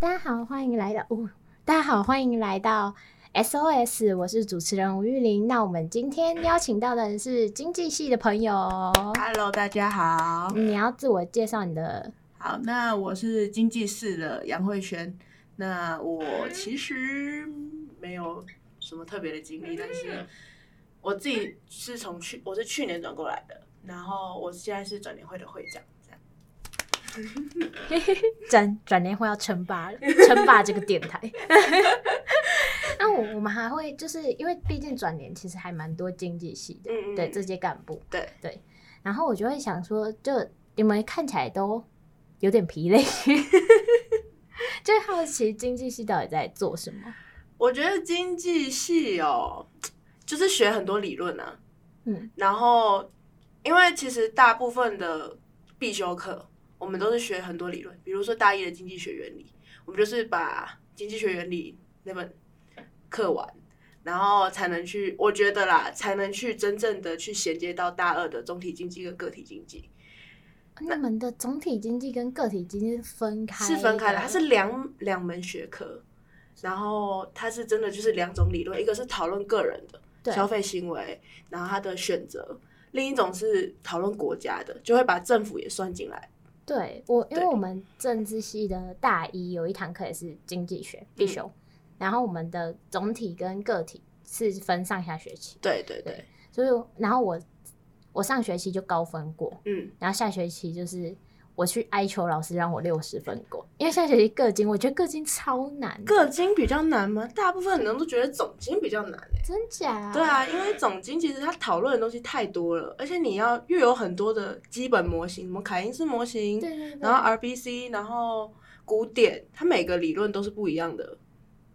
大家好，欢迎来到哦，大家好，欢迎来到 SOS，我是主持人吴玉玲。那我们今天邀请到的是经济系的朋友。Hello，大家好。你要自我介绍你的？好，那我是经济系的杨慧轩。那我其实没有什么特别的经历，但是我自己是从去，我是去年转过来的，然后我现在是转联会的会长。转转年会要称霸了，称霸这个电台。那我我们还会就是因为毕竟转年其实还蛮多经济系的，嗯嗯对这些干部，对对。然后我就会想说，就你们看起来都有点疲累，就好奇经济系到底在做什么？我觉得经济系哦，就是学很多理论啊，嗯，然后因为其实大部分的必修课。我们都是学很多理论，比如说大一的经济学原理，我们就是把经济学原理那本课完，然后才能去，我觉得啦，才能去真正的去衔接到大二的总体经济跟个体经济。那你们的总体经济跟个体经济是分开？是分开的，它是两两门学科，然后它是真的就是两种理论，一个是讨论个人的消费行为，然后他的选择，另一种是讨论国家的，就会把政府也算进来。对我，因为我们政治系的大一有一堂课也是经济学必修，嗯，然后我们的总体跟个体是分上下学期。对对对，对，所以然后我我上学期就高分过，嗯，然后下学期就是。我去哀求老师让我六十分过，因为下学期个经，我觉得个经超难。个经比较难吗？大部分人都觉得总经比较难诶。真假？对啊，因为总经其实它讨论的东西太多了，而且你要又有很多的基本模型，什么凯因斯模型，对对对，然后 RBC，然后古典，它每个理论都是不一样的。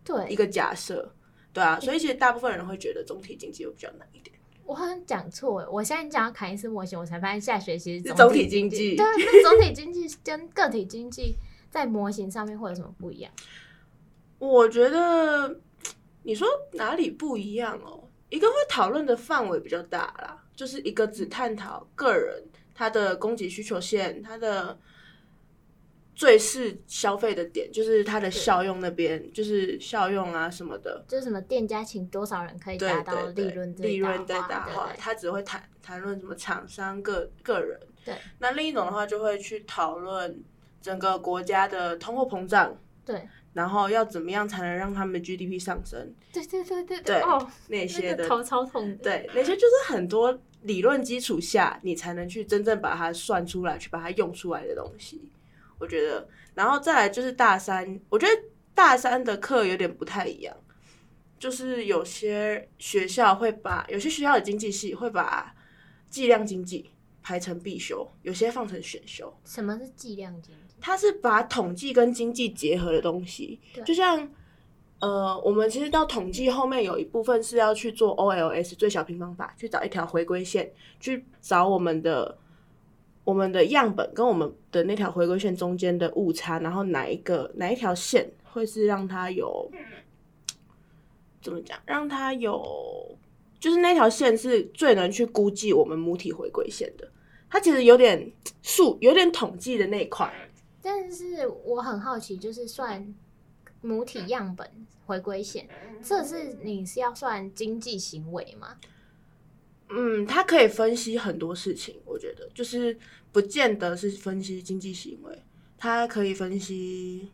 对，一个假设，对啊，所以其实大部分人会觉得总体经济会比较难一点。我好像讲错，我现在讲凯恩斯模型，我才发现下学期是总体经济。对，那总体经济跟个体经济在模型上面会有什么不一样？我觉得你说哪里不一样哦？一个会讨论的范围比较大啦，就是一个只探讨个人他的供给需求线，他的。最是消费的点就是它的效用那边，就是效用啊什么的，就是什么店家请多少人可以达到利润利润最大化，他只会谈谈论什么厂商个个人。对，那另一种的话就会去讨论整个国家的通货膨胀。对，然后要怎么样才能让他们的 GDP 上升？对对对对对，哦，那些的、那个、头超痛的。对，那些就是很多理论基础下，你才能去真正把它算出来，去把它用出来的东西。我觉得，然后再来就是大三，我觉得大三的课有点不太一样，就是有些学校会把有些学校的经济系会把计量经济排成必修，有些放成选修。什么是计量经济？它是把统计跟经济结合的东西，就像呃，我们其实到统计后面有一部分是要去做 OLS 最小平方法，去找一条回归线，去找我们的。我们的样本跟我们的那条回归线中间的误差，然后哪一个哪一条线会是让它有怎么讲？让它有就是那条线是最能去估计我们母体回归线的。它其实有点数，有点统计的那一块。但是我很好奇，就是算母体样本回归线，这是你是要算经济行为吗？嗯，他可以分析很多事情，我觉得就是不见得是分析经济行为，他可以分析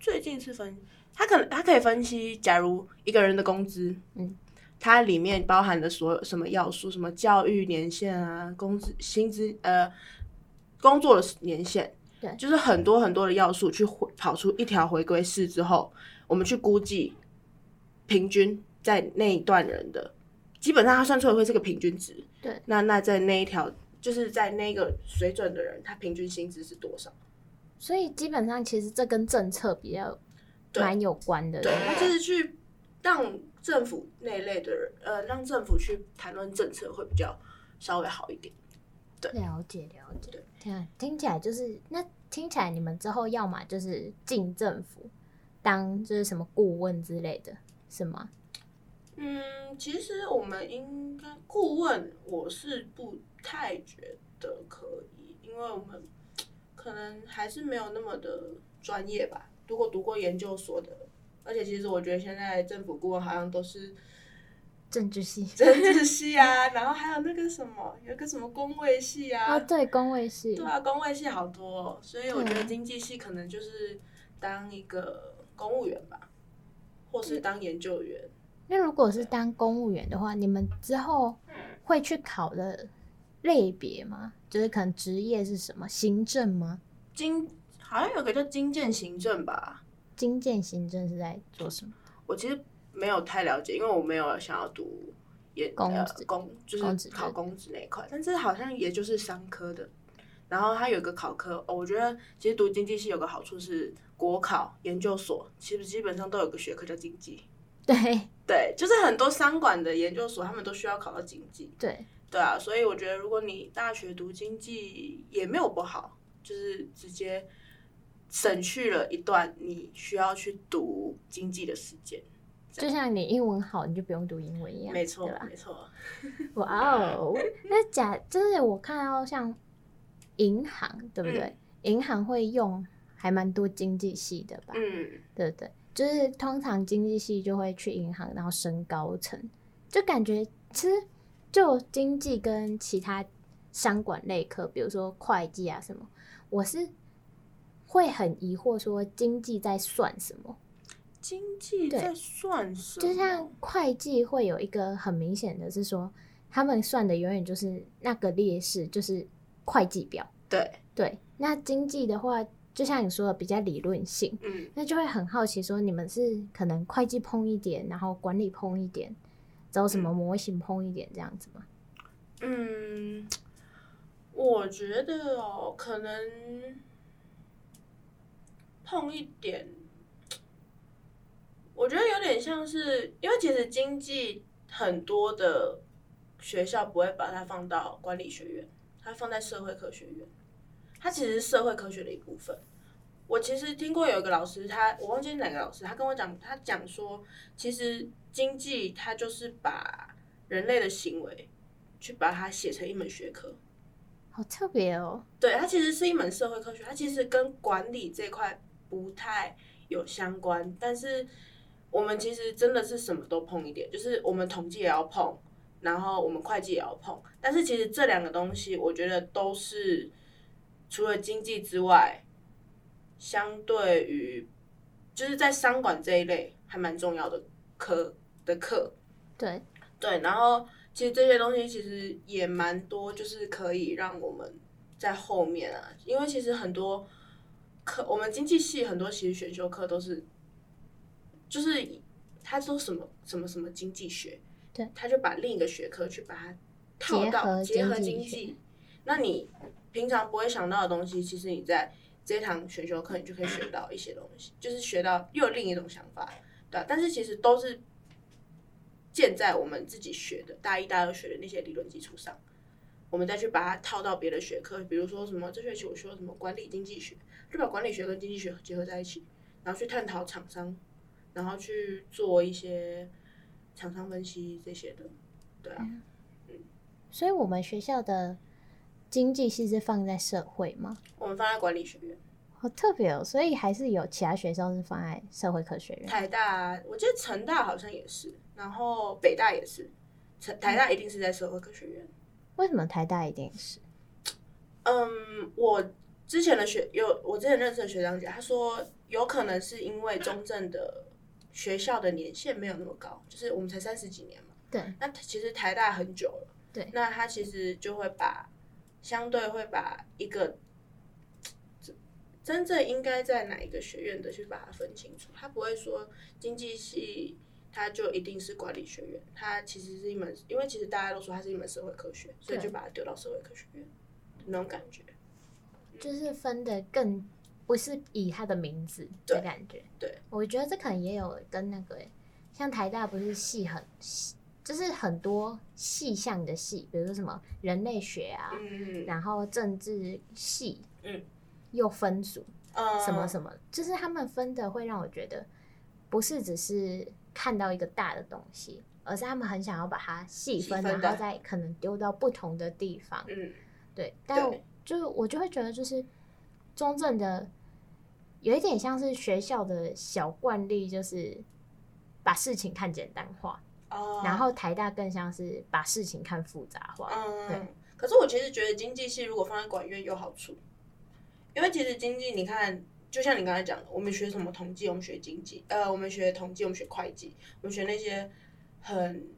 最近是分，他可能他可以分析，假如一个人的工资，嗯，它里面包含的所有什么要素，什么教育年限啊，工资薪资呃，工作的年限，对，就是很多很多的要素去回跑出一条回归式之后，我们去估计平均在那一段人的。基本上，他算出来会是个平均值。对，那那在那一条，就是在那个水准的人，他平均薪资是多少？所以基本上，其实这跟政策比较蛮有关的。对，他就是去让政府那一类的人，呃，让政府去谈论政策会比较稍微好一点。对，了解了解。对，听听起来就是那听起来你们之后要么就是进政府当就是什么顾问之类的，是吗？嗯，其实我们应该顾问，我是不太觉得可以，因为我们可能还是没有那么的专业吧。如果读过研究所的，而且其实我觉得现在政府顾问好像都是 政治系，政治系啊，然后还有那个什么，有个什么工位系啊，哦，对，工位系，对啊，工位系好多哦，所以我觉得经济系可能就是当一个公务员吧，或是当研究员。那如果是当公务员的话，你们之后会去考的类别吗？就是可能职业是什么？行政吗？经好像有个叫经建行政吧。经建行政是在做什么？我其实没有太了解，因为我没有想要读也公职、呃、公就是考公职那一块，但是好像也就是商科的。然后它有个考科，哦，我觉得其实读经济系有个好处是国考研究所，其实基本上都有个学科叫经济。对对，就是很多商管的研究所，他们都需要考到经济。对对啊，所以我觉得如果你大学读经济也没有不好，就是直接省去了一段你需要去读经济的时间。就像你英文好，你就不用读英文一样。没错，没错。哇哦，那假就是我看到像银行，对不对？嗯、银行会用还蛮多经济系的吧？嗯，对不对？就是通常经济系就会去银行，然后升高层，就感觉其实就经济跟其他商管类科，比如说会计啊什么，我是会很疑惑说经济在算什么？经济在算什么？就像会计会有一个很明显的是说，他们算的永远就是那个劣势，就是会计表。对对，那经济的话。就像你说的，比较理论性，嗯，那就会很好奇，说你们是可能会计碰一点，然后管理碰一点，找什么模型碰一点这样子吗？嗯，我觉得哦，可能碰一点，我觉得有点像是，因为其实经济很多的学校不会把它放到管理学院，它放在社会科学院。它其实是社会科学的一部分。我其实听过有一个老师，他我忘记是哪个老师，他跟我讲，他讲说，其实经济它就是把人类的行为去把它写成一门学科，好特别哦。对，它其实是一门社会科学，它其实跟管理这块不太有相关，但是我们其实真的是什么都碰一点，就是我们统计也要碰，然后我们会计也要碰，但是其实这两个东西，我觉得都是。除了经济之外，相对于就是在商管这一类还蛮重要的科的课，对。对，然后其实这些东西其实也蛮多，就是可以让我们在后面啊，因为其实很多课，我们经济系很多其实选修课都是，就是他说什么什么什么经济学，对，他就把另一个学科去把它套到结合经济，那你。平常不会想到的东西，其实你在这堂选修课，你就可以学到一些东西，就是学到又有另一种想法，对。但是其实都是建在我们自己学的大一、大二学的那些理论基础上，我们再去把它套到别的学科，比如说什么这学期我学什么管理经济学，就把管理学跟经济学结合在一起，然后去探讨厂商，然后去做一些厂商分析这些的，对啊，嗯。所以我们学校的。经济系是放在社会吗？我们放在管理学院，好特别哦。所以还是有其他学校是放在社会科学院。台大，我记得成大好像也是，然后北大也是。成台大一定是在社会科学院。为什么台大一定是？嗯，我之前的学有我之前认识的学长姐，他说有可能是因为中正的学校的年限没有那么高，就是我们才三十几年嘛。对。那其实台大很久了。对。那他其实就会把。相对会把一个真正应该在哪一个学院的去把它分清楚，他不会说经济系它就一定是管理学院，它其实是一门，因为其实大家都说它是一门社会科学，所以就把它丢到社会科学院那种感觉，就是分的更不是以它的名字的感觉。对，对我觉得这可能也有跟那个像台大不是系很细。就是很多细项的系，比如说什么人类学啊，嗯、然后政治系，嗯，又分组，嗯，什么什么，就是他们分的会让我觉得，不是只是看到一个大的东西，而是他们很想要把它细分，然后再可能丢到不同的地方，嗯，对。但就是我就会觉得，就是中正的有一点像是学校的小惯例，就是把事情看简单化。哦。然后台大更像是把事情看复杂化。嗯。对。可是我其实觉得经济系如果放在管院有好处，因为其实经济你看，就像你刚才讲的，我们学什么统计，我们学经济，呃，我们学统计，我们学会计，我们学那些很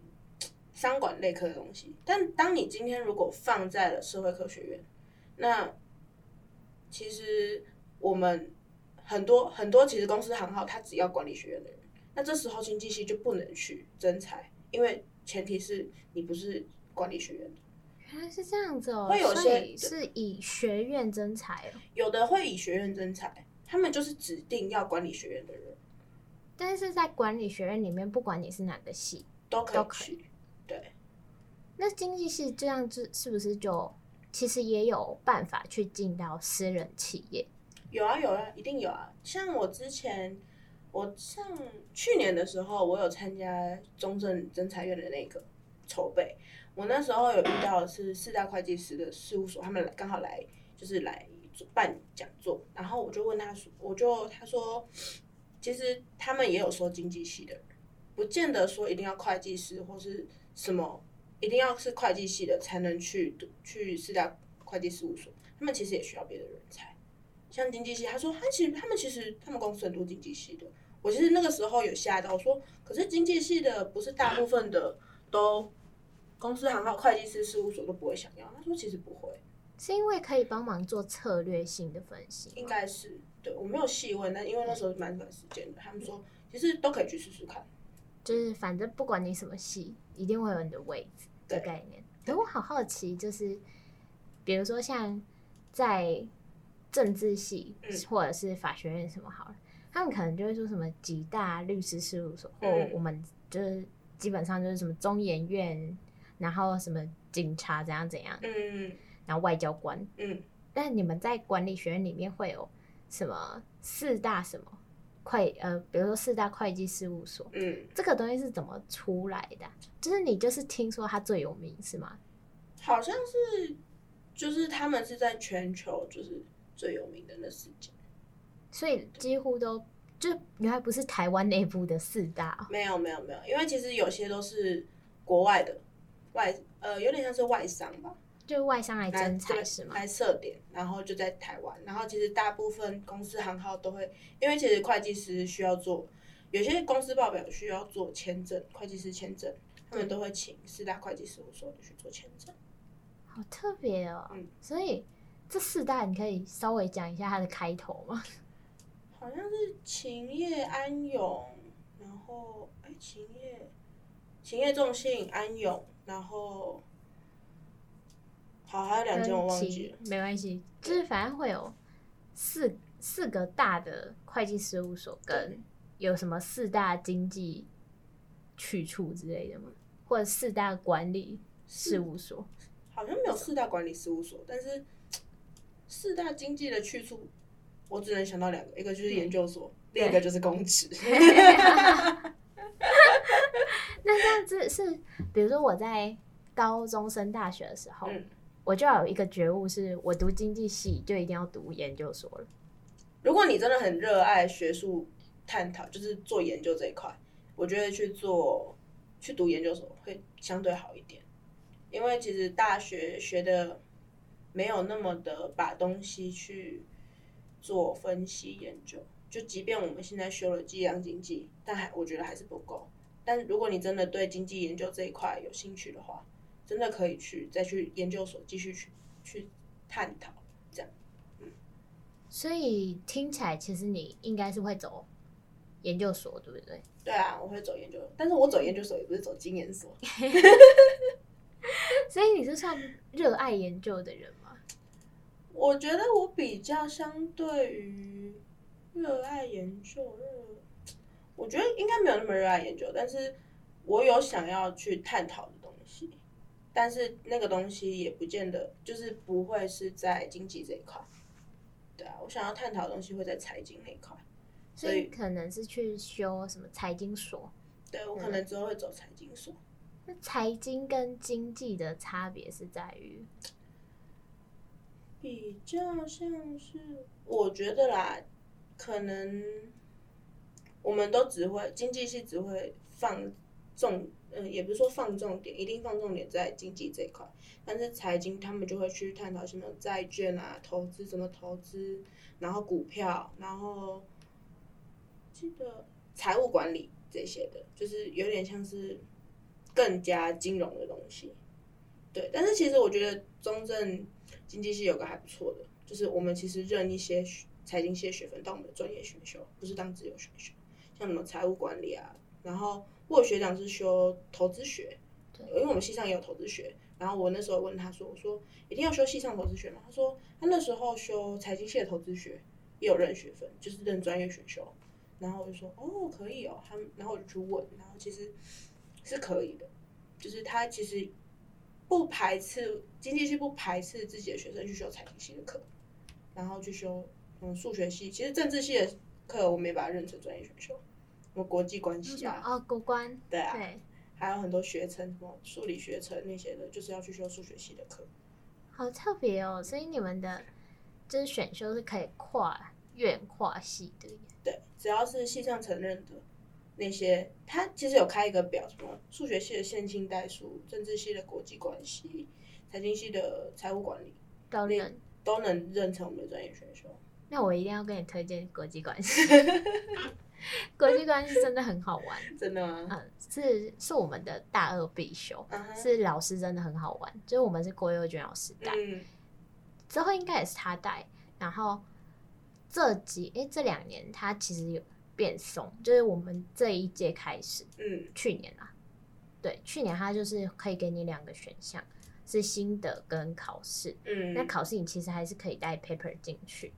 商管类科的东西。但当你今天如果放在了社会科学院，那其实我们很多很多其实公司行号，他只要管理学院的人，那这时候经济系就不能去征才，因为前提是你不是管理学院的。原来是这样子哦，会有些是以学院征才哦，有的会以学院征才，他们就是指定要管理学院的人。但是在管理学院里面，不管你是哪个系，都可以去。对，那经济系这样子是不是就？其实也有办法去进到私人企业，有啊有啊，一定有啊。像我之前，我上去年的时候，我有参加中正征才院的那个筹备。我那时候有遇到的是四大会计师的事务所，他们刚好来就是来办讲座，然后我就问他说，我就他说，其实他们也有说经济系的，不见得说一定要会计师或是什么。一定要是会计系的才能去读去四大会计事务所，他们其实也需要别的人才，像经济系，他说他其实他们其实他们公司很多经济系的，我其实那个时候有吓到，我说可是经济系的不是大部分的都公司行号会计师事务所都不会想要，他说其实不会，是因为可以帮忙做策略性的分析，应该是，对，我没有细问，但因为那时候蛮短时间的，他们说其实都可以去试试看，就是反正不管你什么系，一定会有你的位置。的概念，可我好好奇，就是比如说像在政治系或者是法学院什么好了，他们可能就会说什么几大律师事务所，或我们就是基本上就是什么中研院，然后什么警察怎样怎样，嗯，然后外交官，嗯，但你们在管理学院里面会有什么四大什么？会呃，比如说四大会计事务所，嗯，这个东西是怎么出来的？就是你就是听说它最有名是吗？好像是，就是他们是在全球就是最有名的那四家，所以几乎都就原来不是台湾内部的四大，没有没有没有，因为其实有些都是国外的外呃，有点像是外商吧。就外商来征才是吗？来设点，然后就在台湾。然后其实大部分公司行号都会，因为其实会计师需要做，有些公司报表需要做签证，会计师签证，他们都会请四大会计事务所去做签证。好特别哦。嗯。所以这四大你可以稍微讲一下它的开头吗？好像是勤业安永，然后哎，勤业，勤业众信安永，然后。好，还有两间我忘记了，没关系，就是反正会有四四个大的会计事务所，跟有什么四大经济去处之类的吗？或者四大管理事务所？好像没有四大管理事务所，但是四大经济的去处，我只能想到两个，一个就是研究所，另一个就是公职。那这样子是，比如说我在高中升大学的时候。嗯我就要有一个觉悟，是我读经济系就一定要读研究所了。如果你真的很热爱学术探讨，就是做研究这一块，我觉得去做去读研究所会相对好一点，因为其实大学学的没有那么的把东西去做分析研究。就即便我们现在修了计量经济，但还我觉得还是不够。但如果你真的对经济研究这一块有兴趣的话，真的可以去再去研究所继续去去探讨这样，嗯，所以听起来其实你应该是会走研究所，对不对？对啊，我会走研究，但是我走研究所也不是走经研所，所以你是算热爱研究的人吗？我觉得我比较相对于热爱研究，热，我觉得应该没有那么热爱研究，但是我有想要去探讨的东西。但是那个东西也不见得就是不会是在经济这一块，对啊，我想要探讨的东西会在财经那一块，所以可能是去修什么财经所。对，我可能之后会走财经所。那财经跟经济的差别是在于，比较像是我觉得啦，可能我们都只会经济系只会放重，嗯、也不是说放重点，一定放重点在经济这一块。但是财经他们就会去探讨什么债券啊、投资怎么投资，然后股票，然后记得财务管理这些的，就是有点像是更加金融的东西。对，但是其实我觉得中正经济系有个还不错的，就是我们其实认一些财经系的学分当我们的专业选修，不是当自由选修，像什么财务管理啊，然后我有学长是修投资学，对，因为我们系上也有投资学，然后我那时候问他说，我说一定要修系上投资学吗？他说他那时候修财经系的投资学也有认学分，就是认专业选修，然后我就说哦可以哦，他然后我就去问，然后其实是可以的，就是他其实。不排斥经济系，不排斥自己的学生去修财经系的课，然后去修嗯数学系。其实政治系的课我没把它认成专业选修，什么国际关系啊，哦，国关，对啊，对，还有很多学程，什么数理学程那些的，就是要去修数学系的课。好特别哦，所以你们的就是选修是可以跨院跨系的。对，只要是系上承认的。那些他其实有开一个表，什么数学系的线性代数，政治系的国际关系，财经系的财务管理，都能都能认成我们的专业选修。那我一定要跟你推荐国际关系，国际关系真的很好玩，真的吗？嗯，是是我们的大二必修，uh huh. 是老师真的很好玩，就是我们是郭佑娟老师带，嗯、之后应该也是他带，然后这几哎、欸、这两年他其实有。变松，就是我们这一届开始，嗯，去年啊，对，去年他就是可以给你两个选项，是心得跟考试，嗯，那考试你其实还是可以带 paper 进去，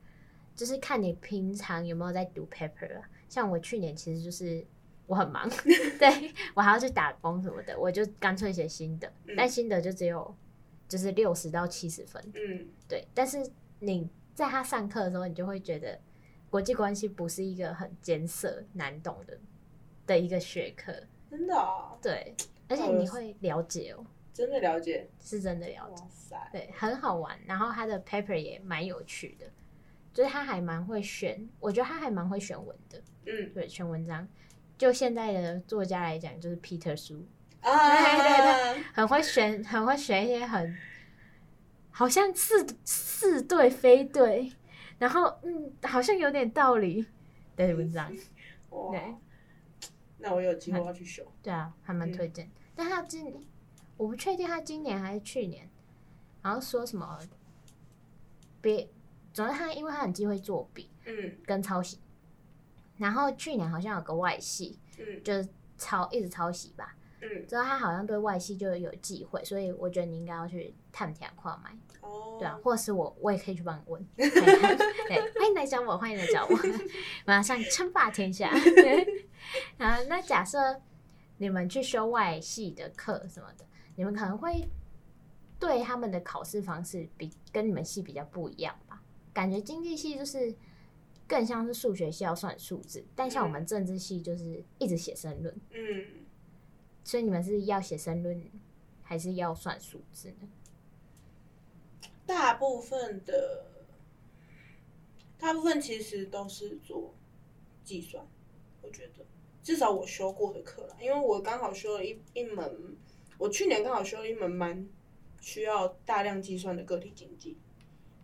就是看你平常有没有在读 paper 啊。像我去年其实就是我很忙，对我还要去打工什么的，我就干脆写心得，嗯，但心得就只有就是六十到七十分，嗯，对，但是你在他上课的时候，你就会觉得。国际关系不是一个很艰涩难懂的的一个学科，真的啊？对，而且你会了解哦，真的了解，是真的了解，哇塞，对，很好玩。然后他的 paper 也蛮有趣的，就是他还蛮会选，我觉得他还蛮会选文的，嗯，对，选文章。就现在的作家来讲，就是 Peter 书啊，对 对对，很会选，很会选一些很，好像是似对非对。然后，嗯，好像有点道理的文章，哇对，那我有机会要去修。对啊，还蛮推荐。嗯、但他今，我不确定他今年还是去年，然后说什么，别，总之他因为他很忌讳作弊，嗯，跟抄袭。然后去年好像有个外系，嗯，就是抄一直抄袭吧，嗯，之后他好像对外系就有忌讳，所以我觉得你应该要去探听跨买。哦，对啊，或是我，我也可以去帮你问。对，欢迎来找我，欢迎来找我，马上称霸天下。啊，那假设你们去修外系的课什么的，你们可能会对他们的考试方式比跟你们系比较不一样吧？感觉经济系就是更像是数学系要算数字，但像我们政治系就是一直写申论。嗯，所以你们是要写申论，还是要算数字呢？大部分的，大部分其实都是做计算，我觉得至少我修过的课啦，因为我刚好修了一一门，我去年刚好修了一门蛮需要大量计算的个体经济，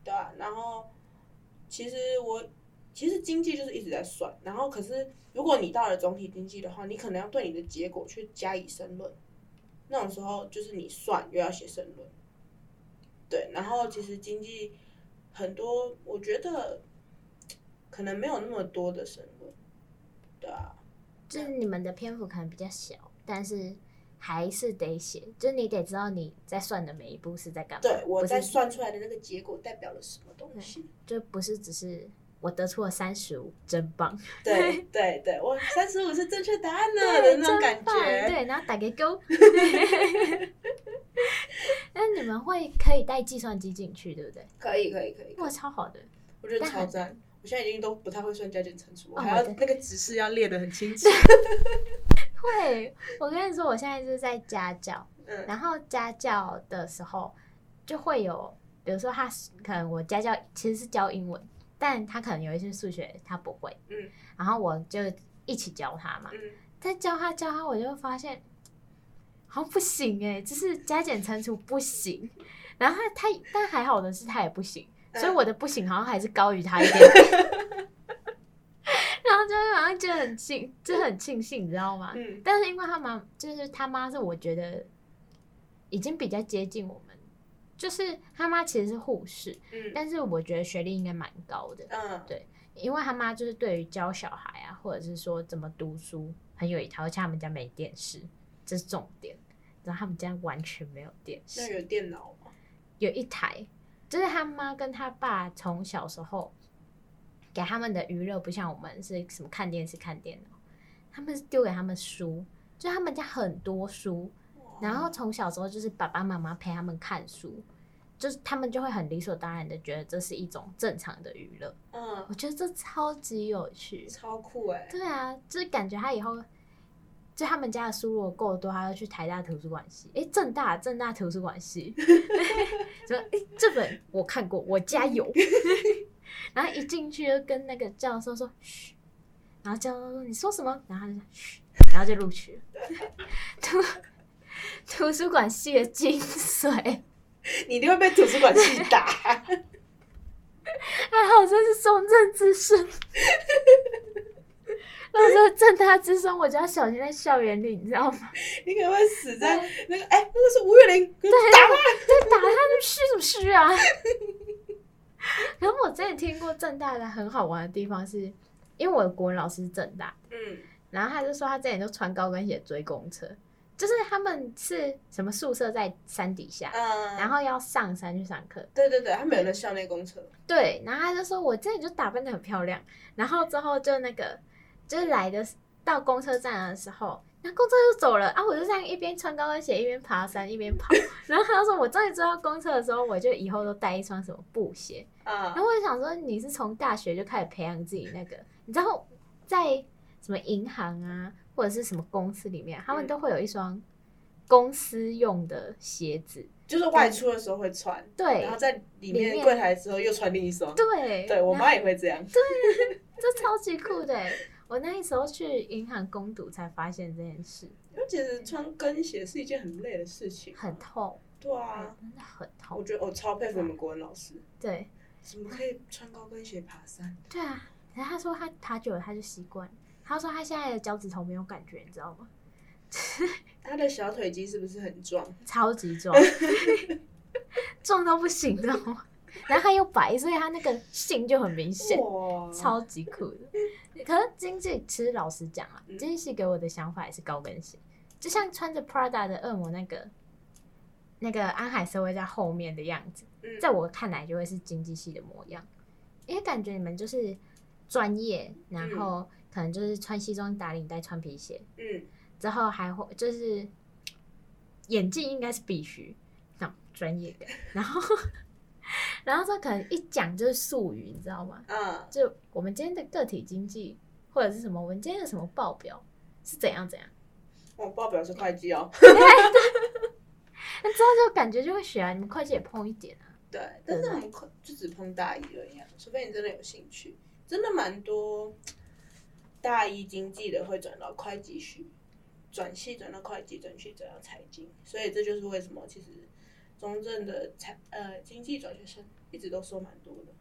对吧？然后其实我其实经济就是一直在算，然后可是如果你到了总体经济的话，你可能要对你的结果去加以申论，那种时候就是你算又要写申论。对，然后其实经济很多，我觉得可能没有那么多的申论，对啊，就是你们的篇幅可能比较小，但是还是得写，就是你得知道你在算的每一步是在干嘛。对，我在算出来的那个结果代表了什么东西，就不是只是我得出了三十五，真棒。对对对，我三十五是正确答案呢 的那种感觉。对，然后打个勾。那你们会可以带计算机进去，对不对？可以，可以，可以。哇，超好的！我觉得超赞。我现在已经都不太会算加减乘除，我还要那个指示要列的很清楚。会，我跟你说，我现在就是在家教，嗯，然后家教的时候就会有，比如说他可能我家教其实是教英文，但他可能有一些数学他不会，嗯，然后我就一起教他嘛，嗯，在教他教他，我就发现好像不行哎，就是加减乘除不行，然后他他但还好的是他也不行，所以我的不行好像还是高于他一点 点。然后就好像就很庆，就很庆幸，你知道吗？嗯。但是因为他妈，就是他妈是我觉得已经比较接近我们，就是他妈其实是护士，嗯。但是我觉得学历应该蛮高的，嗯。对，因为他妈就是对于教小孩啊，或者是说怎么读书很有一套，而且他们家没电视，这是重点。然后他们家完全没有电视。那有电脑吗？有一台，就是他妈跟他爸从小时候。给他们的娱乐不像我们是什么看电视、看电脑，他们是丢给他们书，就他们家很多书，然后从小时候就是爸爸妈妈陪他们看书，就是他们就会很理所当然的觉得这是一种正常的娱乐。嗯，我觉得这超级有趣，超酷哎、欸！对啊，就是感觉他以后就他们家的书如果够多，他要去台大图书馆系，哎，正大正大图书馆系，说哎这本我看过，我家有。然后一进去就跟那个教授说嘘，然后教授说你说什么？然后他就嘘，然后就录取了。图图书馆系的精髓，你一定会被图书馆系打。还好这是中正之声，如果是正大之声，我就要小心在校园里，你知道吗？你可能会死在那个哎，那个是吴月玲，对，打他，对，打他，那嘘什么嘘啊？然后我之前听过正大的很好玩的地方是，因为我的国文老师是正大，嗯，然后他就说他之前就穿高跟鞋追公车，就是他们是什么宿舍在山底下，嗯，然后要上山去上课，对对对，他们有那校内公车，对，然后他就说我这里就打扮得很漂亮，然后之后就那个就是来的到公车站的时候。那公车就走了啊！我就这样一边穿高跟鞋一边爬山一边跑，然后他就说：“我终于知道公车的时候，我就以后都带一双什么布鞋。”啊，然后我就想说：“你是从大学就开始培养自己那个？你知道在什么银行啊，或者是什么公司里面，他们都会有一双公司用的鞋子，就是外出的时候会穿，对，然后在里面柜台的时候又穿另一双，对，对我妈也会这样，对，这超级酷的。”我那时候去银行攻读才发现这件事。我觉得穿跟鞋是一件很累的事情，很痛。对啊，真的很痛。我觉得我超佩服我们国文老师。对。怎么可以穿高跟鞋爬山？对啊，然后他说他爬久了他就习惯。他说他现在的脚趾头没有感觉，你知道吗？他的小腿肌是不是很壮？超级壮，壮到不行，知道吗？然后他又白，所以他那个性就很明显，超级酷的。可是经济其实老实讲啊，经济系给我的想法也是高跟鞋，就像穿着 Prada 的恶魔那个那个安海瑟薇在后面的样子，在我看来就会是经济系的模样，因为感觉你们就是专业，然后可能就是穿西装打领带穿皮鞋，嗯，之后还会就是眼镜应该是必须，那专业的，然后。然后这可能一讲就是术语，你知道吗？嗯，就我们今天的个体经济或者是什么，我们今天的什么报表是怎样怎样？哦，报表是会计哦。那之后就感觉就会学啊，你们会计也碰一点啊。对，但是我们就只碰大一而已啊，除非你真的有兴趣，真的蛮多大一经济的会转到会计系，转系转到会计，转系转到财经，所以这就是为什么其实。中正的财呃经济转学生一直都说蛮多的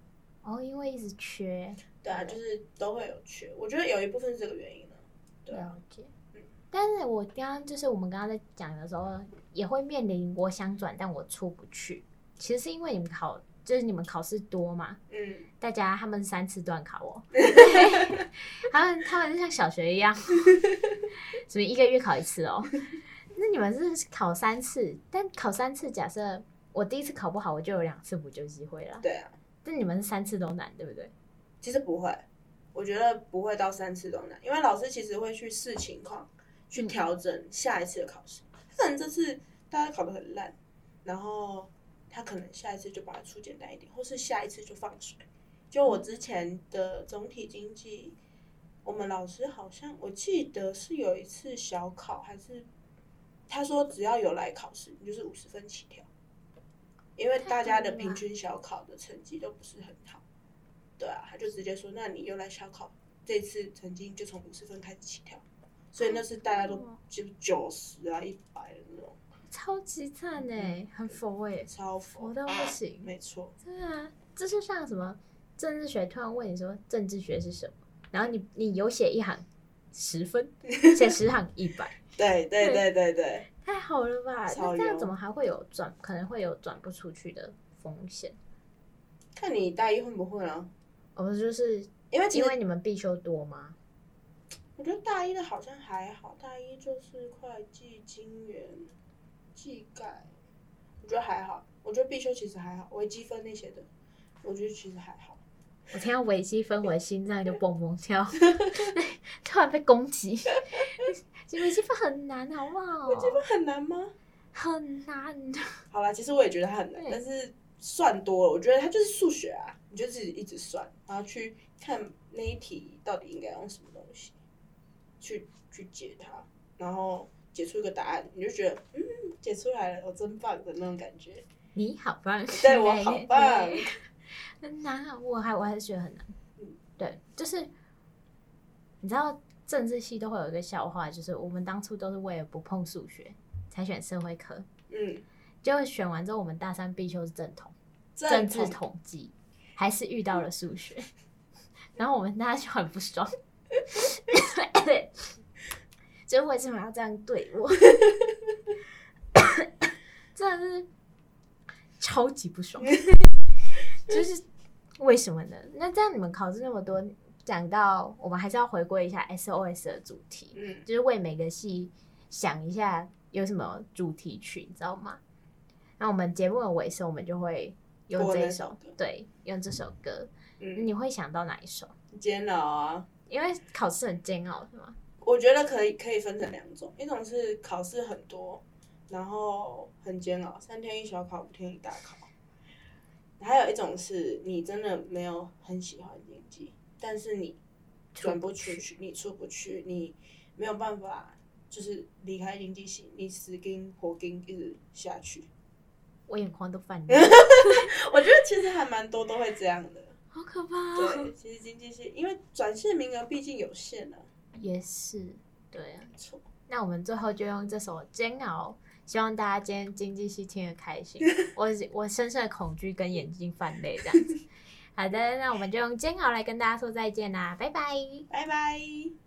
哦，因为一直缺。对啊，就是都会有缺，我觉得有一部分是这个原因呢。对啊，了解。嗯，但是我刚刚就是我们刚刚在讲的时候，也会面临我想转但我出不去。其实是因为你们考，就是你们考试多嘛。嗯。大家他们三次段考哦。他们他们就像小学一样，什么一个月考一次哦。那你们是考三次，但考三次，假设我第一次考不好，我就有两次补救机会了。对啊，但你们是三次都难，对不对？其实不会，我觉得不会到三次都难，因为老师其实会去视情况去调整下一次的考试。他可能这次大家考得很烂，然后他可能下一次就把它出简单一点，或是下一次就放水。就我之前的总体经济，我们老师好像我记得是有一次小考还是。他说：“只要有来考试，你就是五十分起跳，因为大家的平均小考的成绩都不是很好。对啊，他就直接说，那你又来小考，这次成绩就从五十分开始起跳，所以那是大家都就九十啊一百的那种，超级赞哎，很佛哎，超佛，佛到不行，没错，对啊，这是像什么政治学突然问你说政治学是什么，然后你你有写一行十分，写十行一百，对对对对对。太好了吧？那这样怎么还会有转？可能会有转不出去的风险。看你大一会不会啊？哦，就是因为因为你们必修多吗？我觉得大一的好像还好，大一就是会计、金元、技概，我觉得还好。我觉得必修其实还好，微积分那些的，我觉得其实还好。我听到微积分，我的心脏就蹦蹦跳，突然被攻击。微积分很难，好不好？微积分很难吗？很难。好啦，其实我也觉得它很难，但是算多了，我觉得它就是数学啊，你就自己一直算，然后去看那一题到底应该用什么东西去去解它，然后解出一个答案，你就觉得嗯，解出来了，我真棒的那种感觉。你好棒，对我好棒。很难啊，我还我还是觉得很难。嗯，对，就是你知道。政治系都会有一个笑话，就是我们当初都是为了不碰数学才选社会科，嗯，就选完之后，我们大三必修是正统，政治统计，还是遇到了数学，然后我们大家就很不爽，对，就为什么要这样对我？真的是超级不爽，就是为什么呢？那这样你们考试那么多？讲到我们还是要回归一下 SOS 的主题，嗯，就是为每个戏想一下有什么主题曲，你知道吗？那我们节目的尾声，我们就会用这一首，对，用这首歌。嗯，你会想到哪一首？煎熬啊，因为考试很煎熬，是吗？我觉得可以可以分成两种，一种是考试很多，然后很煎熬，三天一小考，五天一大考；还有一种是你真的没有很喜欢经济。但是你转不出去，你出不去，你没有办法，就是离开经济系，你死跟活跟一直下去。我眼眶都泛泪。我觉得其实还蛮多都会这样的。好可怕啊。对，其实经济系因为转系名额毕竟有限啊。也是，对啊。没错。那我们最后就用这首《煎熬》，希望大家今天经济系听得开心。我我深深的恐惧跟眼睛泛泪这样子。好的，那我们就用煎熬来跟大家说再见啦，拜拜，拜拜。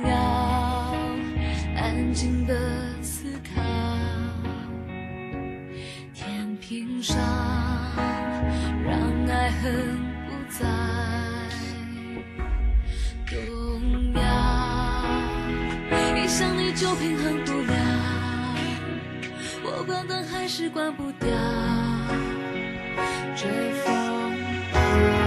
想你就平衡不了，我关灯还是关不掉这风。